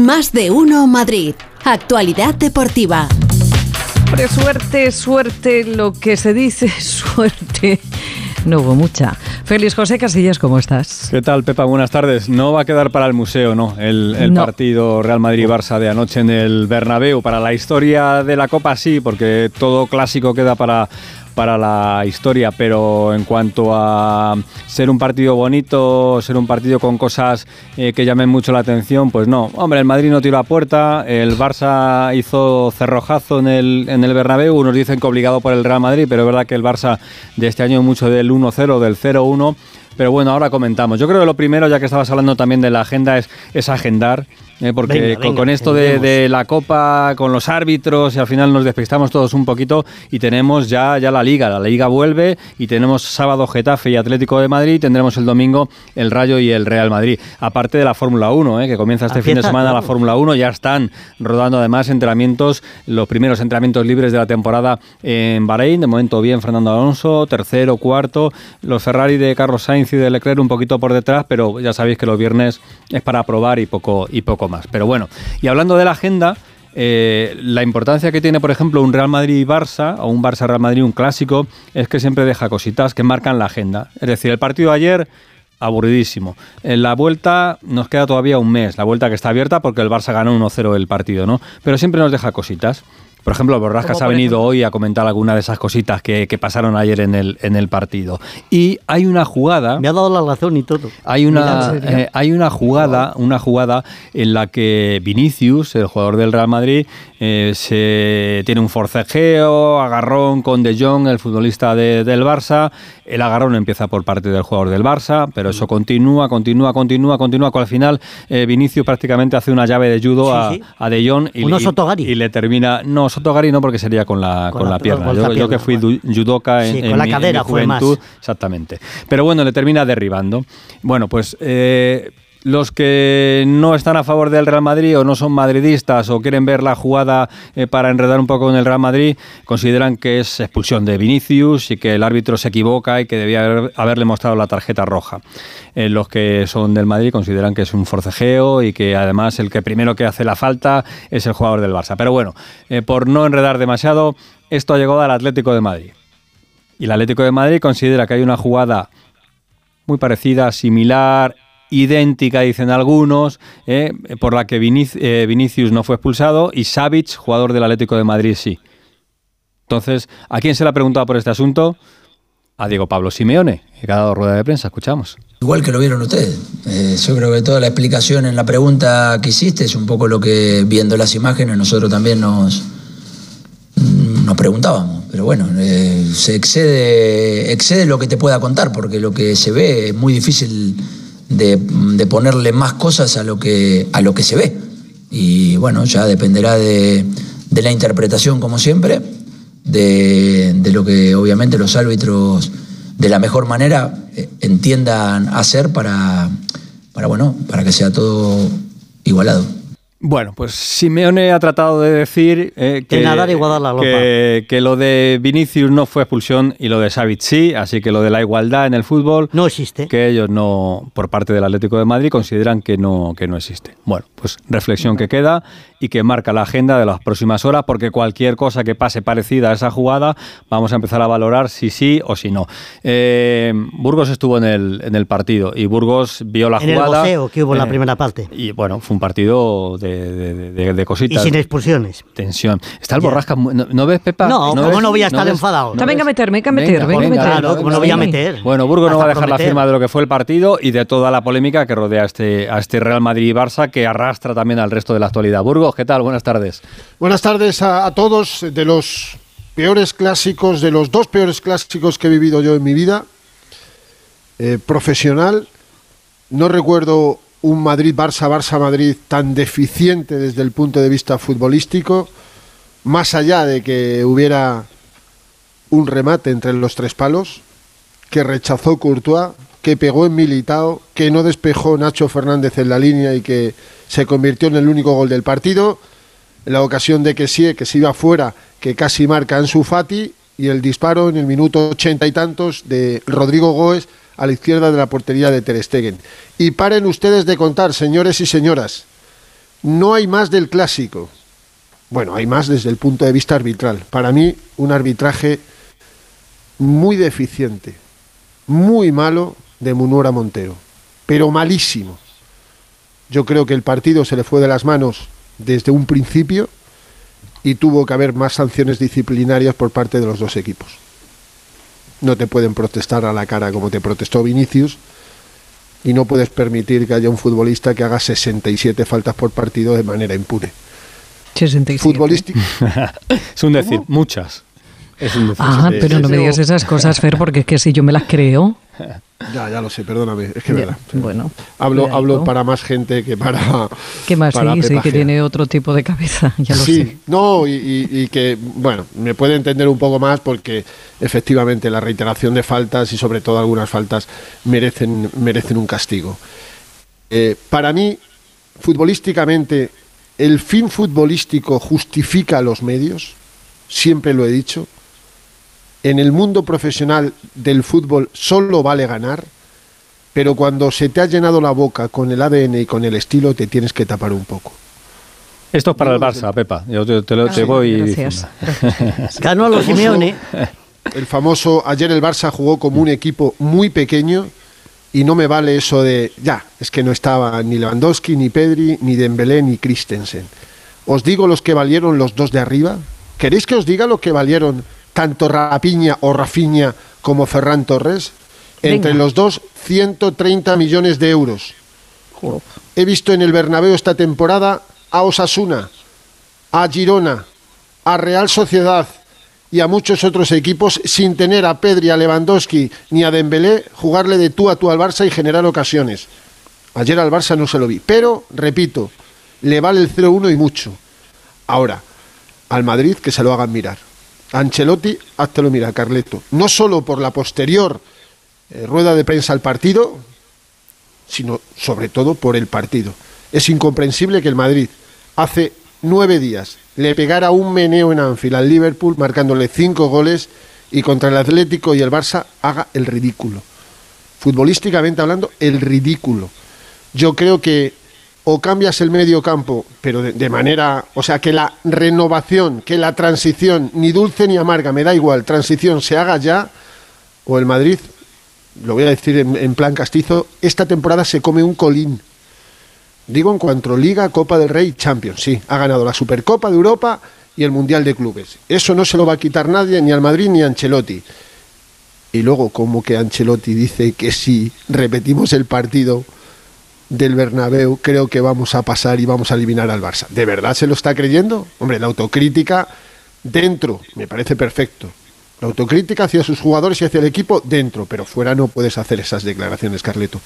Más de uno Madrid. Actualidad deportiva. suerte, suerte, lo que se dice, suerte. No hubo mucha. Félix José Casillas, ¿cómo estás? ¿Qué tal, Pepa? Buenas tardes. No va a quedar para el museo, ¿no? El, el partido Real Madrid-Barça de anoche en el Bernabéu. Para la historia de la Copa sí, porque todo clásico queda para para la historia, pero en cuanto a ser un partido bonito, ser un partido con cosas eh, que llamen mucho la atención, pues no. Hombre, el Madrid no tiró a puerta, el Barça hizo cerrojazo en el, en el Bernabéu, unos dicen que obligado por el Real Madrid, pero es verdad que el Barça de este año mucho del 1-0, del 0-1, pero bueno, ahora comentamos. Yo creo que lo primero, ya que estabas hablando también de la agenda, es, es agendar eh, porque con, esto de, la Copa, con los árbitros, y al final nos despistamos todos un poquito y tenemos ya, ya la Liga. La Liga vuelve y tenemos sábado Getafe y Atlético de Madrid y tendremos el domingo el Rayo y el Real Madrid. Aparte de la Fórmula 1, eh, que comienza este fin de semana la Fórmula 1, ya están rodando además entrenamientos, los primeros entrenamientos libres de la temporada en Bahrein. De momento bien Fernando Alonso, tercero, cuarto. Los Ferrari de Carlos Sainz y de Leclerc un poquito por detrás, pero ya sabéis que los viernes es para probar y poco, y poco más. Pero bueno, y hablando de la agenda, eh, la importancia que tiene, por ejemplo, un Real Madrid-Barça o un Barça-Real Madrid, un clásico, es que siempre deja cositas que marcan la agenda. Es decir, el partido ayer, aburridísimo. En la vuelta nos queda todavía un mes, la vuelta que está abierta porque el Barça ganó 1-0 el partido, ¿no? Pero siempre nos deja cositas. Por ejemplo, Borrascas ha venido hoy a comentar alguna de esas cositas que, pasaron ayer en el, en el partido. Y hay una jugada. Me ha dado la razón y todo. Hay una, eh, hay una jugada, una jugada en la que Vinicius, el jugador del Real Madrid, eh, se tiene un forcejeo, agarrón con De Jong, el futbolista del Barça. El agarrón empieza por parte del jugador del Barça, pero eso continúa, continúa, continúa, continúa. Con al final eh, Vinicius prácticamente hace una llave de judo a, De Jong y, y, le termina. No, Sotogari no, porque sería con la, con, la, pierna. yo, que fui judoka en, la cadera juventud, exactamente. Pero bueno, le termina derribando. Bueno, pues eh, los que no están a favor del Real Madrid o no son madridistas o quieren ver la jugada eh, para enredar un poco en el Real Madrid, consideran que es expulsión de Vinicius y que el árbitro se equivoca y que debía haberle mostrado la tarjeta roja. Eh, los que son del Madrid consideran que es un forcejeo y que además el que primero que hace la falta es el jugador del Barça. Pero bueno, eh, por no enredar demasiado, esto ha llegado al Atlético de Madrid. Y el Atlético de Madrid considera que hay una jugada muy parecida, similar, idéntica, dicen algunos, eh, por la que eh, Vinicius no fue expulsado y Savic, jugador del Atlético de Madrid, sí. Entonces, ¿a quién se le ha preguntado por este asunto? A Diego Pablo Simeone, que ha dado rueda de prensa. Escuchamos. Igual que lo vieron ustedes. Eh, yo creo que toda la explicación en la pregunta que hiciste es un poco lo que, viendo las imágenes, nosotros también nos, nos preguntábamos. Pero bueno, se excede, excede lo que te pueda contar, porque lo que se ve es muy difícil de, ponerle más cosas a lo, que, a lo que se ve. Y bueno, ya dependerá de, la interpretación, como siempre, de, de, lo que obviamente los árbitros de la mejor manera eh, entiendan hacer para, para, bueno, para que sea todo igualado. Bueno, pues Simeone ha tratado de decir eh, que, que, lo de Vinicius no fue expulsión y lo de Savic sí, así que lo de la igualdad en el fútbol no existe. Que ellos no, por parte del Atlético de Madrid, consideran que no, que no existe. Bueno, pues reflexión que queda y que marca la agenda de las próximas horas, porque cualquier cosa que pase parecida a esa jugada, vamos a empezar a valorar si sí o si no. Eh, Burgos estuvo en el, en el partido y Burgos vio la jugada. En el que hubo en la eh, primera parte. Y bueno, fue un partido de, de, cositas. Y sin expulsiones. Tensión. Está el borrasca. ¿No, ves, Pepa? No, ¿no ¿cómo no voy a estar enfadado? No, venga a meter, venga a meter, venga, a meter. Claro, como no voy a meter. Bueno, Burgos no va a dejar la firma de lo que fue el partido y de toda la polémica que rodea a este, a este Real Madrid y Barça que arrastra también al resto de la actualidad. Burgos ¿qué tal? Buenas tardes. Buenas tardes a, todos. De los peores clásicos, de los dos peores clásicos que he vivido yo en mi vida eh, profesional, no recuerdo un Madrid-Barça, Barça-Madrid tan deficiente desde el punto de vista futbolístico, más allá de que hubiera un remate entre los tres palos, que rechazó Courtois, que pegó en Militao, que no despejó Nacho Fernández en la línea y que se convirtió en el único gol del partido. La ocasión de que sí, que se iba fuera, que casi marca Ansu Fati y el disparo en el minuto ochenta y tantos de Rodrigo Goes a la izquierda de la portería de Ter Stegen. Y paren ustedes de contar, señores y señoras, No hay más del clásico. Bueno, hay más desde el punto de vista arbitral. Para mí, un arbitraje muy deficiente, muy malo de Munura Montero, pero malísimo. Yo creo que el partido se le fue de las manos desde un principio y tuvo que haber más sanciones disciplinarias por parte de los dos equipos. No te pueden protestar a la cara como te protestó Vinicius y no puedes permitir que haya un futbolista que haga 67 faltas por partido de manera impune. 67. Futbolístico. es un decir, muchas. Es un decir. Ah, pero no me digas esas cosas, Fer, porque es que si yo me las creo. Ya, ya lo sé, perdóname, es que Ya, verdad. bueno, Hablo, hablo para más gente que para. ¿Qué más? para Sí, que tiene otro tipo de cabeza, ya lo sí, sé. no, y, y- y que, bueno, me puede entender un poco más porque efectivamente la reiteración de faltas y sobre todo algunas faltas merecen, merecen un castigo. Eh, para mí, futbolísticamente, el fin futbolístico justifica los medios, siempre lo he dicho. En el mundo profesional del fútbol solo vale ganar, pero cuando se te ha llenado la boca con el ADN y con el estilo, te tienes que tapar un poco. Esto es para el Barça, Pepa. Yo te, te lo te Ah, voy. Ganó a los Simeone. El famoso, ayer el Barça jugó como un equipo muy pequeño y no me vale eso de, ya, es que no estaba ni Lewandowski, ni Pedri, ni Dembélé, ni Christensen. Os digo los que valieron los dos de arriba. ¿Queréis que os diga lo que valieron tanto Rapiña o Rafiña como Ferran Torres? Entre los dos, 130 millones de euros. He visto en el Bernabéu esta temporada a Osasuna, a Girona, a Real Sociedad y a muchos otros equipos sin tener a Pedri, a Lewandowski ni a Dembélé jugarle de tú a tú al Barça y generar ocasiones. Ayer al Barça no se lo vi, pero repito, le vale el 0-1 y mucho. Ahora, al Madrid que se lo hagan mirar. Ancelotti, háztelo mirar, Carleto. No solo por la posterior eh, rueda de prensa al partido, sino sobre todo por el partido. Es incomprensible que el Madrid hace nueve días le pegara un meneo en Anfield al Liverpool marcándole cinco goles y contra el Atlético y el Barça haga el ridículo. Futbolísticamente hablando, el ridículo. Yo creo que o cambias el medio campo, pero de, manera, o sea, que la renovación, que la transición, ni dulce ni amarga, me da igual, transición se haga ya, o el Madrid, lo voy a decir en, en plan castizo, esta temporada se come un colín. Digo en cuanto Liga, Copa del Rey, Champions, sí, ha ganado la Supercopa de Europa y el Mundial de Clubes. Eso no se lo va a quitar nadie, ni al Madrid ni a Ancelotti. Y luego, como que Ancelotti dice que si repetimos el partido del Bernabéu, creo que vamos a pasar y vamos a eliminar al Barça. ¿De verdad se lo está creyendo? Hombre, la autocrítica dentro me parece perfecto. La autocrítica hacia sus jugadores y hacia el equipo dentro, pero fuera no puedes hacer esas declaraciones, Carleto.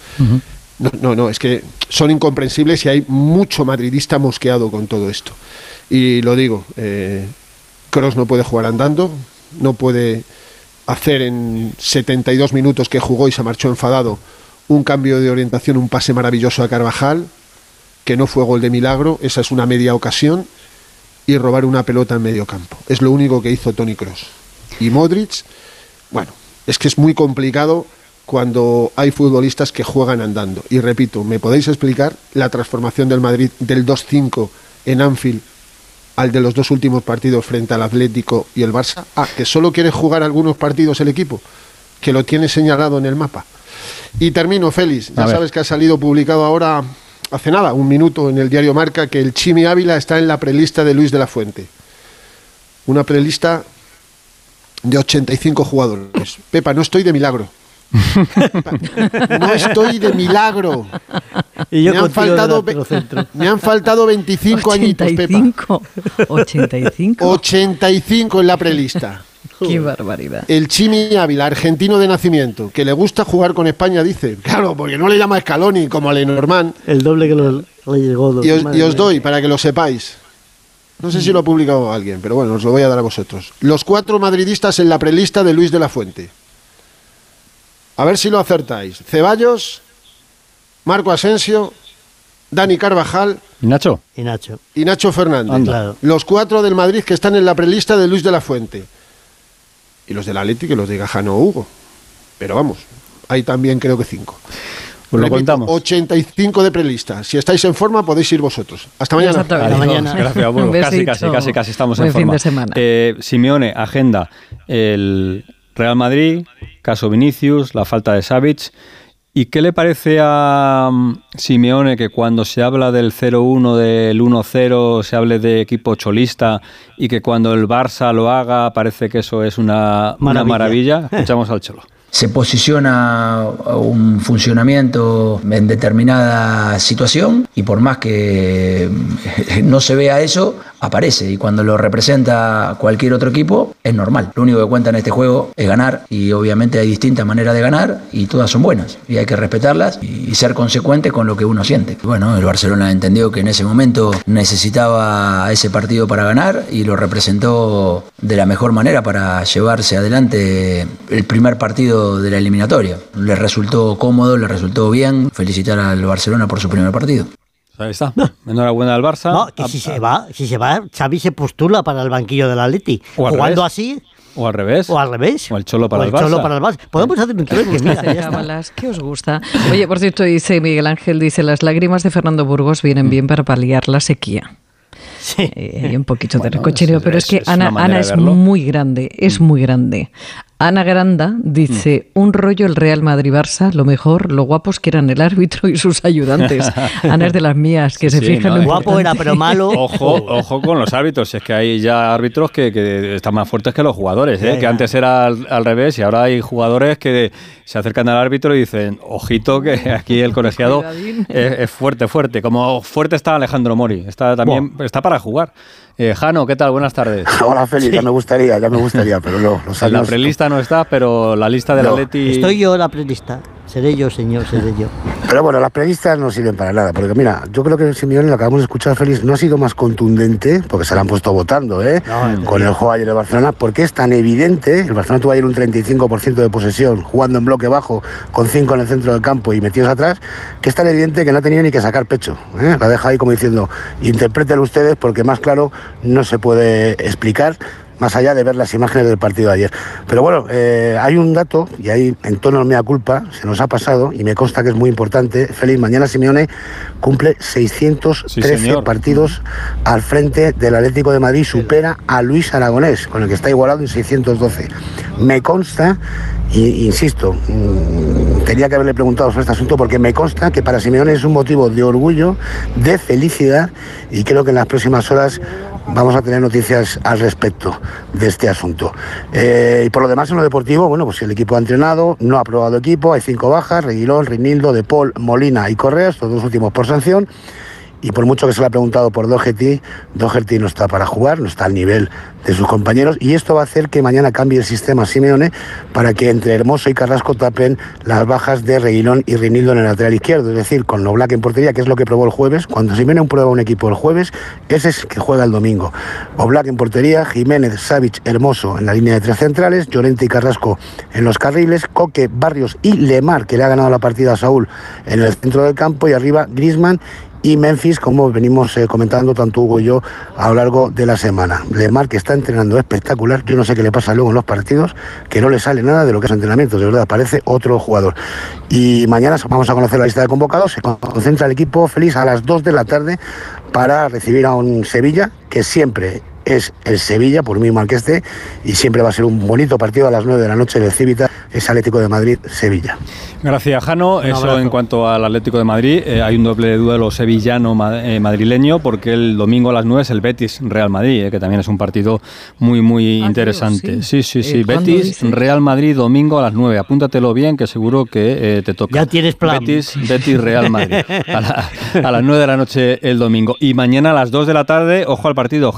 No, no, no, es que son incomprensibles y hay mucho madridista mosqueado con todo esto. Y lo digo, eh, no puede jugar andando, no puede hacer en 72 minutos que jugó y se marchó enfadado un cambio de orientación, un pase maravilloso a Carvajal, que no fue gol de milagro, esa es una media ocasión, y robar una pelota en medio campo. Es lo único que hizo Tony Cross. Y Modric, bueno, es que es muy complicado cuando hay futbolistas que juegan andando. Y repito, ¿me podéis explicar la transformación del Madrid del 2-5 en Anfield al de los dos últimos partidos frente al Atlético y el Barça? Ah, que solo quiere jugar algunos partidos el equipo, que lo tiene señalado en el mapa. Y termino, Félix. Ya sabes que ha salido publicado ahora, hace nada, un minuto en el diario Marca, que el Chimi Ávila está en la prelista de Luis de la Fuente. Una prelista de 85 jugadores. Pepa, no estoy de milagro. No estoy de milagro. Y yo me, han faltado, me han faltado 25 añitos, Pepa. 85. 85. 85 en la prelista. Qué barbaridad. El Chimi Ávila, argentino de nacimiento, que le gusta jugar con España, dice. Claro, porque no le llama Scaloni como a Lenormand. El doble que lo- le llegó. Y os, y os doy, para que lo sepáis. No sé si lo ha publicado alguien, pero bueno, os lo voy a dar a vosotros. Los cuatro madridistas en la prelista de Luis de la Fuente. A ver si lo acertáis. Ceballos, Marco Asensio, Dani Carvajal ¿Y Nacho? Y Nacho. y Nacho Fernández. Anda. Los cuatro del Madrid que están en la prelista de Luis de la Fuente. Y los del Atlético que los diga Jano o Hugo. Pero vamos, hay también creo que cinco. Pues lo Repito, contamos. 85 de prelista. Si estáis en forma, podéis ir vosotros. Hasta mañana. Adiós. mañana. Gracias. Un Casi, casi, casi, casi estamos Buen en fin forma. de semana. Eh, Simeone, agenda el Real Madrid, caso Vinicius, la falta de Savic. ¿Y qué le parece a mm, Simeone que cuando se habla del 0-1, del 1-0, se hable de equipo cholista y que cuando el Barça lo haga parece que eso es una una Maravilla. maravilla? Escuchamos al Cholo. se posiciona un funcionamiento en determinada situación y por más que no se vea eso, aparece y cuando lo representa cualquier otro equipo es normal. Lo único que cuenta en este juego es ganar y obviamente hay distintas maneras de ganar y todas son buenas y hay que respetarlas y ser consecuente con lo que uno siente. Bueno, el Barcelona entendió que en ese momento necesitaba ese partido para ganar y lo representó de la mejor manera para llevarse adelante el primer partido de la eliminatoria. Le resultó cómodo, le resultó bien. Felicitar al Barcelona por su primer partido. Ahí está. Enhorabuena al Barça. No, que A- si se va, si se va, Xavi se postula para el banquillo del Atleti. O al Jugando revés. así O al revés. o al revés. O el Cholo para O el Barça. Cholo para el Barça. Podemos hacer un. Cábalas, ¿Qué os gusta? Oye, por cierto, dice Miguel Ángel, dice, las lágrimas de Fernando Burgos vienen bien para paliar la sequía. Sí. Eh, hay un poquito de Bueno, recochineo, es- pero es, es- que es Ana, Ana de es muy grande, es muy grande. Ana Granda dice, un rollo el Real Madrid-Barça, lo mejor, lo guapos que eran el árbitro y sus ayudantes. Ana es de las mías, que Sí, se sí, fijan no, lo Guapo era, pero malo. Ojo, ojo con los árbitros, es que hay ya árbitros que, que están más fuertes que los jugadores, ¿eh? Que antes era al, al revés y ahora hay jugadores que se acercan al árbitro y dicen, ojito que aquí el colegiado es, es fuerte, fuerte, como fuerte está Alejandro Mori, está también está para jugar. Eh, Jano, ¿qué tal? Buenas tardes. Hola Félix, ya me gustaría, ya me gustaría, pero no, los En la años... prelista no está, pero la lista del No, Atleti... Estoy yo en la prelista. Seré yo, señor, seré yo. Pero bueno, las prelistas no sirven para nada, porque mira, yo creo que Simeone, lo acabamos de escuchar, Félix, no ha sido más contundente, porque se la han puesto votando, ¿eh? No, con el juego ayer de Barcelona, porque es tan evidente, el Barcelona tuvo ayer un 35% de posesión, jugando en bloque bajo, con 5 en el centro del campo y metidos atrás, que es tan evidente que no ha tenido ni que sacar pecho. ¿eh? La deja ahí como diciendo, interprételo ustedes, porque más claro no se puede explicar más allá de ver las imágenes del partido de ayer. Pero bueno, eh, hay un dato, y ahí en tono de mea culpa, se nos ha pasado, y me consta que es muy importante. Félix, mañana Simeone cumple 613 Sí, señor. partidos al frente del Atlético de Madrid, supera a Luis Aragonés, con el que está igualado en 612. Me consta, y insisto, mm, tenía que haberle preguntado sobre este asunto porque me consta que para Simeone es un motivo de orgullo, de felicidad, y creo que en las próximas horas vamos a tener noticias al respecto de este asunto. Eh, y por lo demás, en lo deportivo, bueno, pues el equipo ha entrenado, no ha probado equipo, hay cinco bajas, Reguilón, Rinildo, De Molina y Correa, estos dos últimos por sanción. Y por mucho que se le ha preguntado por Doherty, Doherty no está para jugar, no está al nivel de sus compañeros. Y esto va a hacer que mañana cambie el sistema Simeone para que entre Hermoso y Carrasco tapen las bajas de Reguilón y Rinildo en el lateral izquierdo. Es decir, con Black en portería, que es lo que probó el jueves. Cuando Simeone prueba un equipo el jueves, ese es que juega el domingo. Black en portería, Jiménez, Savic, Hermoso en la línea de tres centrales, Llorente y Carrasco en los carriles, Coque, Barrios y Lemar, que le ha ganado la partida a Saúl en el centro del campo, y arriba Grisman y Memphis, como venimos eh, comentando tanto Hugo y yo a lo largo de la semana. Lemar que está entrenando espectacular, yo no sé qué le pasa luego en los partidos, que no le sale nada de lo que es entrenamiento, de verdad, parece otro jugador. Y mañana vamos a conocer la lista de convocados, se concentra el equipo feliz a las 2 de la tarde para recibir a un Sevilla que siempre es el Sevilla, por muy mal que esté, y siempre va a ser un bonito partido a las 9 de la noche del Cívita, es Atlético de Madrid-Sevilla. Gracias, Jano. Eso abrazo. en cuanto al Atlético de Madrid. Eh, hay un doble duelo sevillano-madrileño porque el domingo a las 9 es el Betis-Real Madrid, eh, que también es un partido muy, muy Ah, interesante. tío, sí, sí. sí. Eh. Betis-Real Madrid domingo a las 9. Apúntatelo bien, que seguro que eh, te toca. Ya tienes plan. Betis, Betis-Real Madrid. A, la- a las 9 de la noche el domingo. Y mañana a las 2 de la tarde, ojo al partido,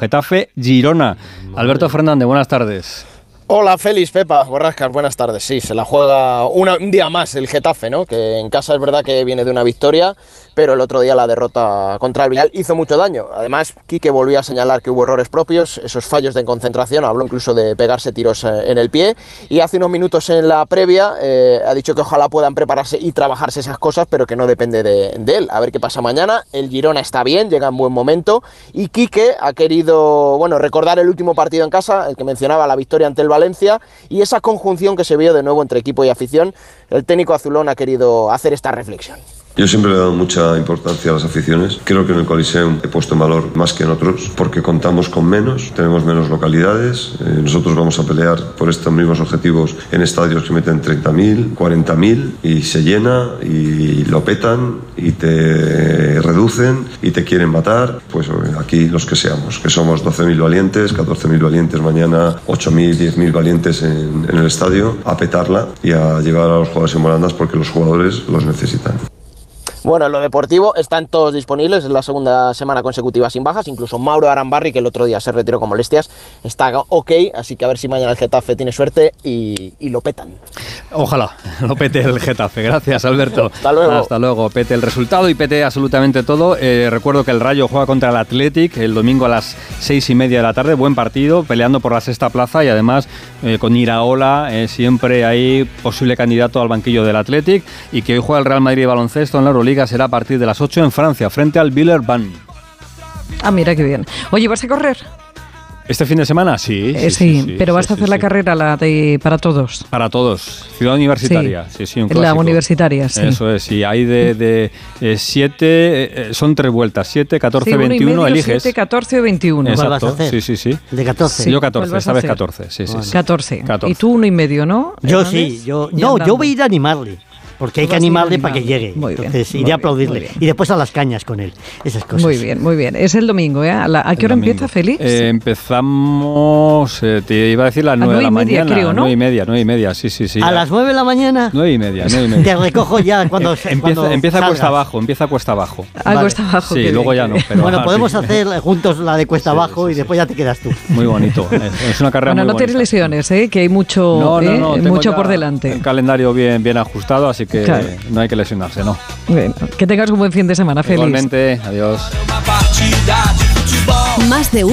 Getafe-Girona. Alberto Fernández, buenas tardes. Hola Félix, Pepa, Borrascas, buenas tardes. Sí, se la juega un día más el Getafe, ¿no? Que en casa es verdad que viene de una victoria, pero el otro día la derrota contra el Villarreal hizo mucho daño. Además, Quique volvió a señalar que hubo errores propios, esos fallos de concentración, habló incluso de pegarse tiros eh, en el pie y hace unos minutos en la previa eh, ha dicho que ojalá puedan prepararse y trabajarse esas cosas, pero que no depende de, de él. A ver qué pasa mañana. El Girona está bien, llega en buen momento y Quique ha querido, bueno, recordar el último partido en casa, el que mencionaba la victoria ante el Valencia y esa conjunción que se vio de nuevo entre equipo y afición. El técnico azulón ha querido hacer esta reflexión. Yo siempre le he dado mucha importancia a las aficiones. Creo que en el Coliseum he puesto en valor más que en otros porque contamos con menos, tenemos menos localidades. Eh, nosotros vamos a pelear por estos mismos objetivos en estadios que meten 30.000, 40.000 y se llena y lo petan y te reducen y te quieren matar. Pues eh, aquí los que seamos, que somos 12.000 valientes, 14.000 valientes mañana, 8.000, 10.000 valientes en, en el estadio, a petarla y a llevar a los jugadores en volandas porque los jugadores los necesitan. Bueno, en lo deportivo están todos disponibles, es la segunda semana consecutiva sin bajas, incluso Mauro Arambarri, que el otro día se retiró con molestias, está ok, así que a ver si mañana el Getafe tiene suerte y, y lo petan. Ojalá lo pete el Getafe. Gracias, Alberto. Hasta luego. Hasta luego. Pete el resultado y pete absolutamente todo. Eh, recuerdo que el Rayo juega contra el Athletic el domingo a las seis y media de la tarde. Buen partido, peleando por la sexta plaza y además eh, con Iraola eh, siempre hay posible candidato al banquillo del Athletic y que hoy juega el Real Madrid de baloncesto en la Euroliga será a partir de las 8 en Francia, frente al Villerban. Ah, mira qué bien. Oye, ¿vas a correr? ¿Este fin de semana? Sí. Eh, sí, pero vas a hacer la carrera la de para todos. Para todos. Ciudad universitaria. Sí, sí, un La universitaria, sí. Eso es, y hay de, de eh, siete, eh, son tres vueltas, 7, 14, Sí, uno y 21, medio, eliges. siete, 14 o 21. Exacto, vas a hacer? sí, sí, sí. De 14. Sí. Yo ¿Cuál 14, vas esta vez hacer? 14, sí, sí, sí. 14. 14. Y tú uno y medio, ¿no? Yo Hernández? sí, yo. No, yo voy a ir a animarle. Porque hay que animarle para que llegue. Muy bien, Entonces muy iré a aplaudirle. bien. Y después a las cañas con él. Esas cosas. Muy bien, muy bien. Es el domingo, ¿eh? ¿A, la- a qué hora domingo. empieza, Félix? Eh, empezamos, eh, te iba a decir las 9 de nueve la y media, mañana. creo, ¿no? 9 y media, 9 y media, sí, sí, sí. A las 9 de la mañana 9 y media, 9 y te media. recojo ya cuando, empieza cuando empieza salgas. cuesta abajo, empieza cuesta abajo. Vale. está abajo. Sí, luego bien, ya no. Pero Bueno, ah, podemos sí. hacer juntos la de cuesta Sí, abajo sí, y después ya te quedas tú. Muy bonito. Es, una carrera Bueno, muy no tienes bonita. lesiones, ¿eh? Que hay mucho, No, no, ¿eh? no. mucho por delante. El calendario bien, bien ajustado, así que Claro. no hay que lesionarse, ¿no? Bueno, que tengas un buen fin de semana, Félix. Igualmente, adiós. Más de uno.